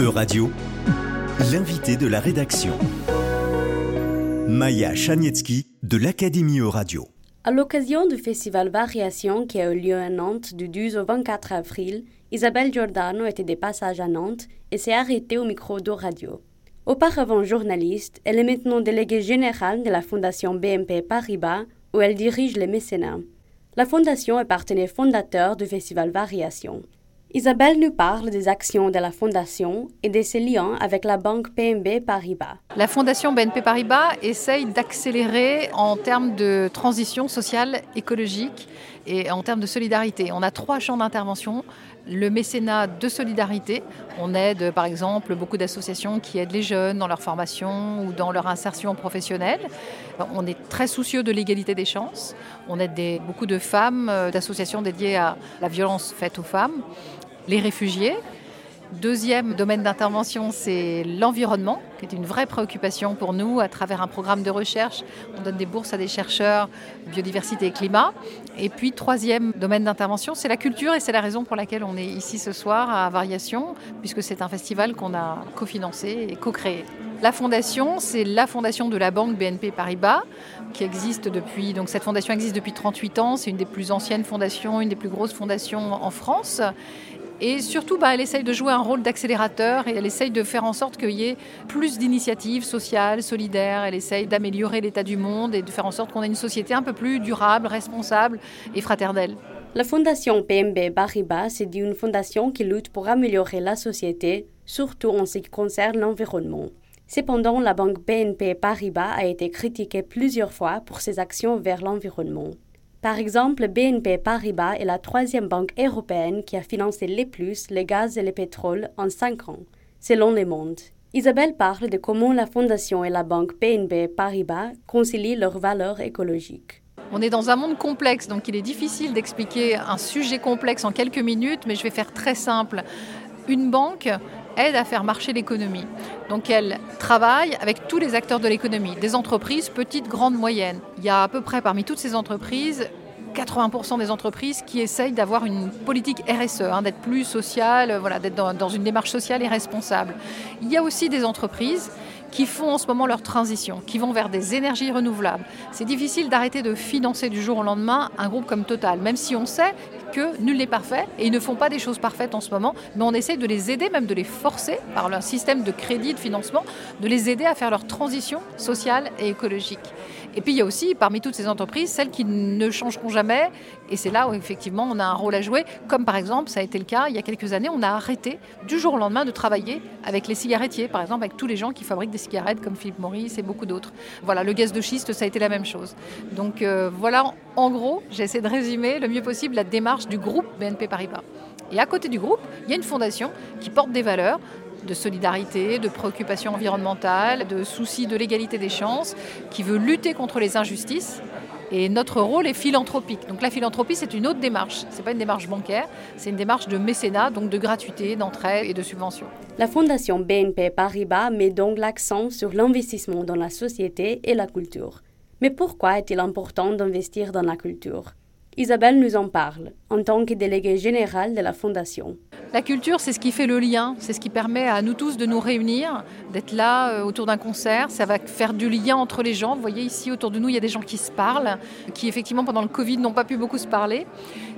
E-Radio, l'invité de la rédaction. Maya Chanietsky de l'Académie E-Radio. À l'occasion du festival Variation qui a eu lieu à Nantes du 12 au 24 avril, Isabelle Giordano était de passage à Nantes et s'est arrêtée au micro d'E-Radio. Auparavant journaliste, elle est maintenant déléguée générale de la Fondation BNP Paribas où elle dirige les mécénats. La Fondation est partenaire fondateur du festival Variation. Isabelle nous parle des actions de la Fondation et de ses liens avec la banque PNB Paribas. La Fondation BNP Paribas essaye d'accélérer en termes de transition sociale, écologique et en termes de solidarité. On a trois champs d'intervention. Le mécénat de solidarité. On aide par exemple beaucoup d'associations qui aident les jeunes dans leur formation ou dans leur insertion professionnelle. On est très soucieux de l'égalité des chances. On aide beaucoup de femmes, euh, d'associations dédiées à la violence faite aux femmes les réfugiés. Deuxième domaine d'intervention, c'est l'environnement, qui est une vraie préoccupation pour nous à travers un programme de recherche. On donne des bourses à des chercheurs, biodiversité et climat. Et puis, troisième domaine d'intervention, c'est la culture et c'est la raison pour laquelle on est ici ce soir à Variation, puisque c'est un festival qu'on a cofinancé et co-créé. La fondation, c'est la fondation de la banque BNP Paribas, qui existe depuis. Donc cette fondation existe depuis 38 ans. C'est une des plus anciennes fondations, une des plus grosses fondations en France. Et surtout, bah, elle essaye de jouer un rôle d'accélérateur et elle essaye de faire en sorte qu'il y ait plus d'initiatives sociales, solidaires. Elle essaye d'améliorer l'état du monde et de faire en sorte qu'on ait une société un peu plus durable, responsable et fraternelle. La fondation PMB Bariba, c'est une fondation qui lutte pour améliorer la société, surtout en ce qui concerne l'environnement. Cependant, la banque BNP Paribas a été critiquée plusieurs fois pour ses actions vers l'environnement. Par exemple, BNP Paribas est la troisième banque européenne qui a financé les plus les gaz et le pétrole en cinq ans, selon Le Monde. Isabelle parle de comment la fondation et la banque BNP Paribas concilient leurs valeurs écologiques. On est dans un monde complexe, donc il est difficile d'expliquer un sujet complexe en quelques minutes, mais je vais faire très simple. Une banque aide à faire marcher l'économie. Donc elle travaille avec tous les acteurs de l'économie, des entreprises petites, grandes, moyennes. Il y a à peu près parmi toutes ces entreprises 80% des entreprises qui essayent d'avoir une politique RSE, hein, d'être plus sociale, voilà, d'être dans, dans, une démarche sociale et responsable. Il y a aussi des entreprises qui font en ce moment leur transition, qui vont vers des énergies renouvelables. C'est difficile d'arrêter de financer du jour au lendemain un groupe comme Total, même si on sait que nul n'est parfait et ils ne font pas des choses parfaites en ce moment, mais on essaie de les aider, même de les forcer par leur système de crédit, de financement, de les aider à faire leur transition sociale et écologique. Et puis il y a aussi, parmi toutes ces entreprises, celles qui ne changeront jamais. Et c'est là où effectivement on a un rôle à jouer. Comme par exemple, ça a été le cas il y a quelques années, on a arrêté du jour au lendemain de travailler avec les cigarettiers, par exemple avec tous les gens qui fabriquent des cigarettes comme Philippe Maurice et beaucoup d'autres. Voilà, le gaz de schiste, ça a été la même chose. Donc euh, voilà, en gros, j'essaie de résumer le mieux possible la démarche du groupe BNP Paribas. Et à côté du groupe, il y a une fondation qui porte des valeurs de solidarité, de préoccupation environnementale, de souci de l'égalité des chances, qui veut lutter contre les injustices. Et notre rôle est philanthropique. Donc la philanthropie, c'est une autre démarche. Ce n'est pas une démarche bancaire, c'est une démarche de mécénat, donc de gratuité, d'entraide et de subvention. La Fondation BNP Paribas met donc l'accent sur l'investissement dans la société et la culture. Mais pourquoi est-il important d'investir dans la culture? Isabelle nous en parle en tant que déléguée générale de la Fondation. La culture, c'est ce qui fait le lien, c'est ce qui permet à nous tous de nous réunir, d'être là euh, autour d'un concert. Ça va faire du lien entre les gens. Vous voyez ici autour de nous, il y a des gens qui se parlent, qui effectivement pendant le Covid n'ont pas pu beaucoup se parler.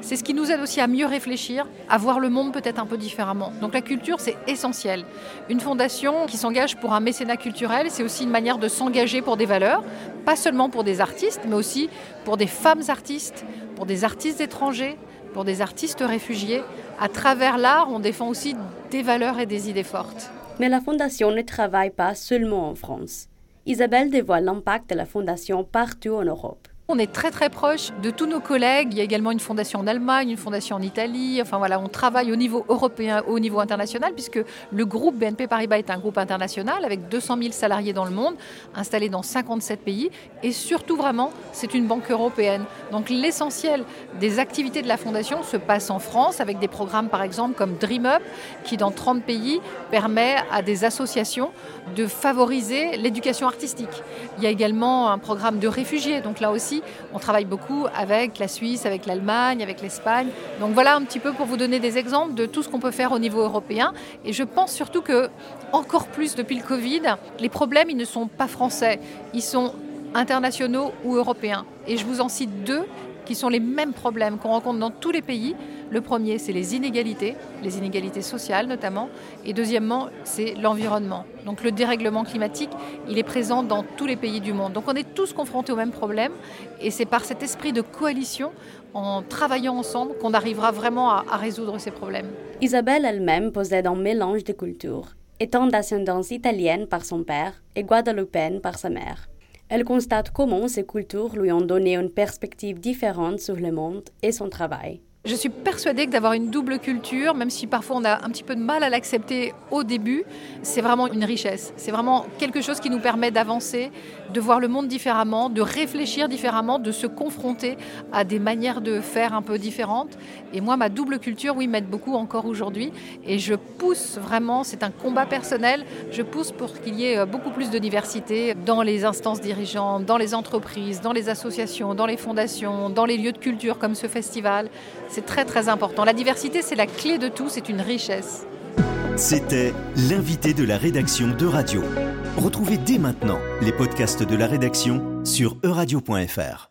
C'est ce qui nous aide aussi à mieux réfléchir, à voir le monde peut-être un peu différemment. Donc la culture, c'est essentiel. Une fondation qui s'engage pour un mécénat culturel, c'est aussi une manière de s'engager pour des valeurs, pas seulement pour des artistes, mais aussi pour des femmes artistes, pour des artistes étrangers, pour des artistes réfugiés. À travers l'art, on défend aussi des valeurs et des idées fortes. Mais la Fondation ne travaille pas seulement en France. Isabelle dévoile l'impact de la Fondation partout en Europe. On est très très proche de tous nos collègues. Il y a également une fondation en Allemagne, une fondation en Italie. Enfin voilà, on travaille au niveau européen, au niveau international, puisque le groupe BNP Paribas est un groupe international avec 200 000 salariés dans le monde, installés dans 57 pays. Et surtout vraiment, c'est une banque européenne. Donc l'essentiel des activités de la fondation se passe en France, avec des programmes par exemple comme Dream Up, qui dans 30 pays permet à des associations de favoriser l'éducation artistique. Il y a également un programme de réfugiés. Donc là aussi, on travaille beaucoup avec la Suisse, avec l'Allemagne, avec l'Espagne. Donc voilà un petit peu pour vous donner des exemples de tout ce qu'on peut faire au niveau européen. Et je pense surtout que, encore plus depuis le Covid, les problèmes, ils ne sont pas français, ils sont internationaux ou européens. Et je vous en cite deux qui sont les mêmes problèmes qu'on rencontre dans tous les pays. Le premier, c'est les inégalités, les inégalités sociales notamment. Et deuxièmement, c'est l'environnement. Donc le dérèglement climatique, il est présent dans tous les pays du monde. Donc on est tous confrontés aux mêmes problèmes. Et c'est par cet esprit de coalition, en travaillant ensemble, qu'on arrivera vraiment à, à résoudre ces problèmes. Isabelle elle-même possède un mélange de cultures, étant d'ascendance italienne par son père et guadeloupéenne par sa mère. Elle constate comment ces cultures lui ont donné une perspective différente sur le monde et son travail. Je suis persuadée que d'avoir une double culture, même si parfois on a un petit peu de mal à l'accepter au début, c'est vraiment une richesse. C'est vraiment quelque chose qui nous permet d'avancer, de voir le monde différemment, de réfléchir différemment, de se confronter à des manières de faire un peu différentes. Et moi, ma double culture, oui, m'aide beaucoup encore aujourd'hui. Et je pousse vraiment, c'est un combat personnel, je pousse pour qu'il y ait euh, beaucoup plus de diversité dans les instances dirigeantes, dans les entreprises, dans les associations, dans les fondations, dans les lieux de culture comme ce festival. C'est très très important. La diversité, c'est la clé de tout, c'est une richesse. C'était l'invité de la rédaction de Radio. Retrouvez dès maintenant les podcasts de la rédaction sur euradio.fr.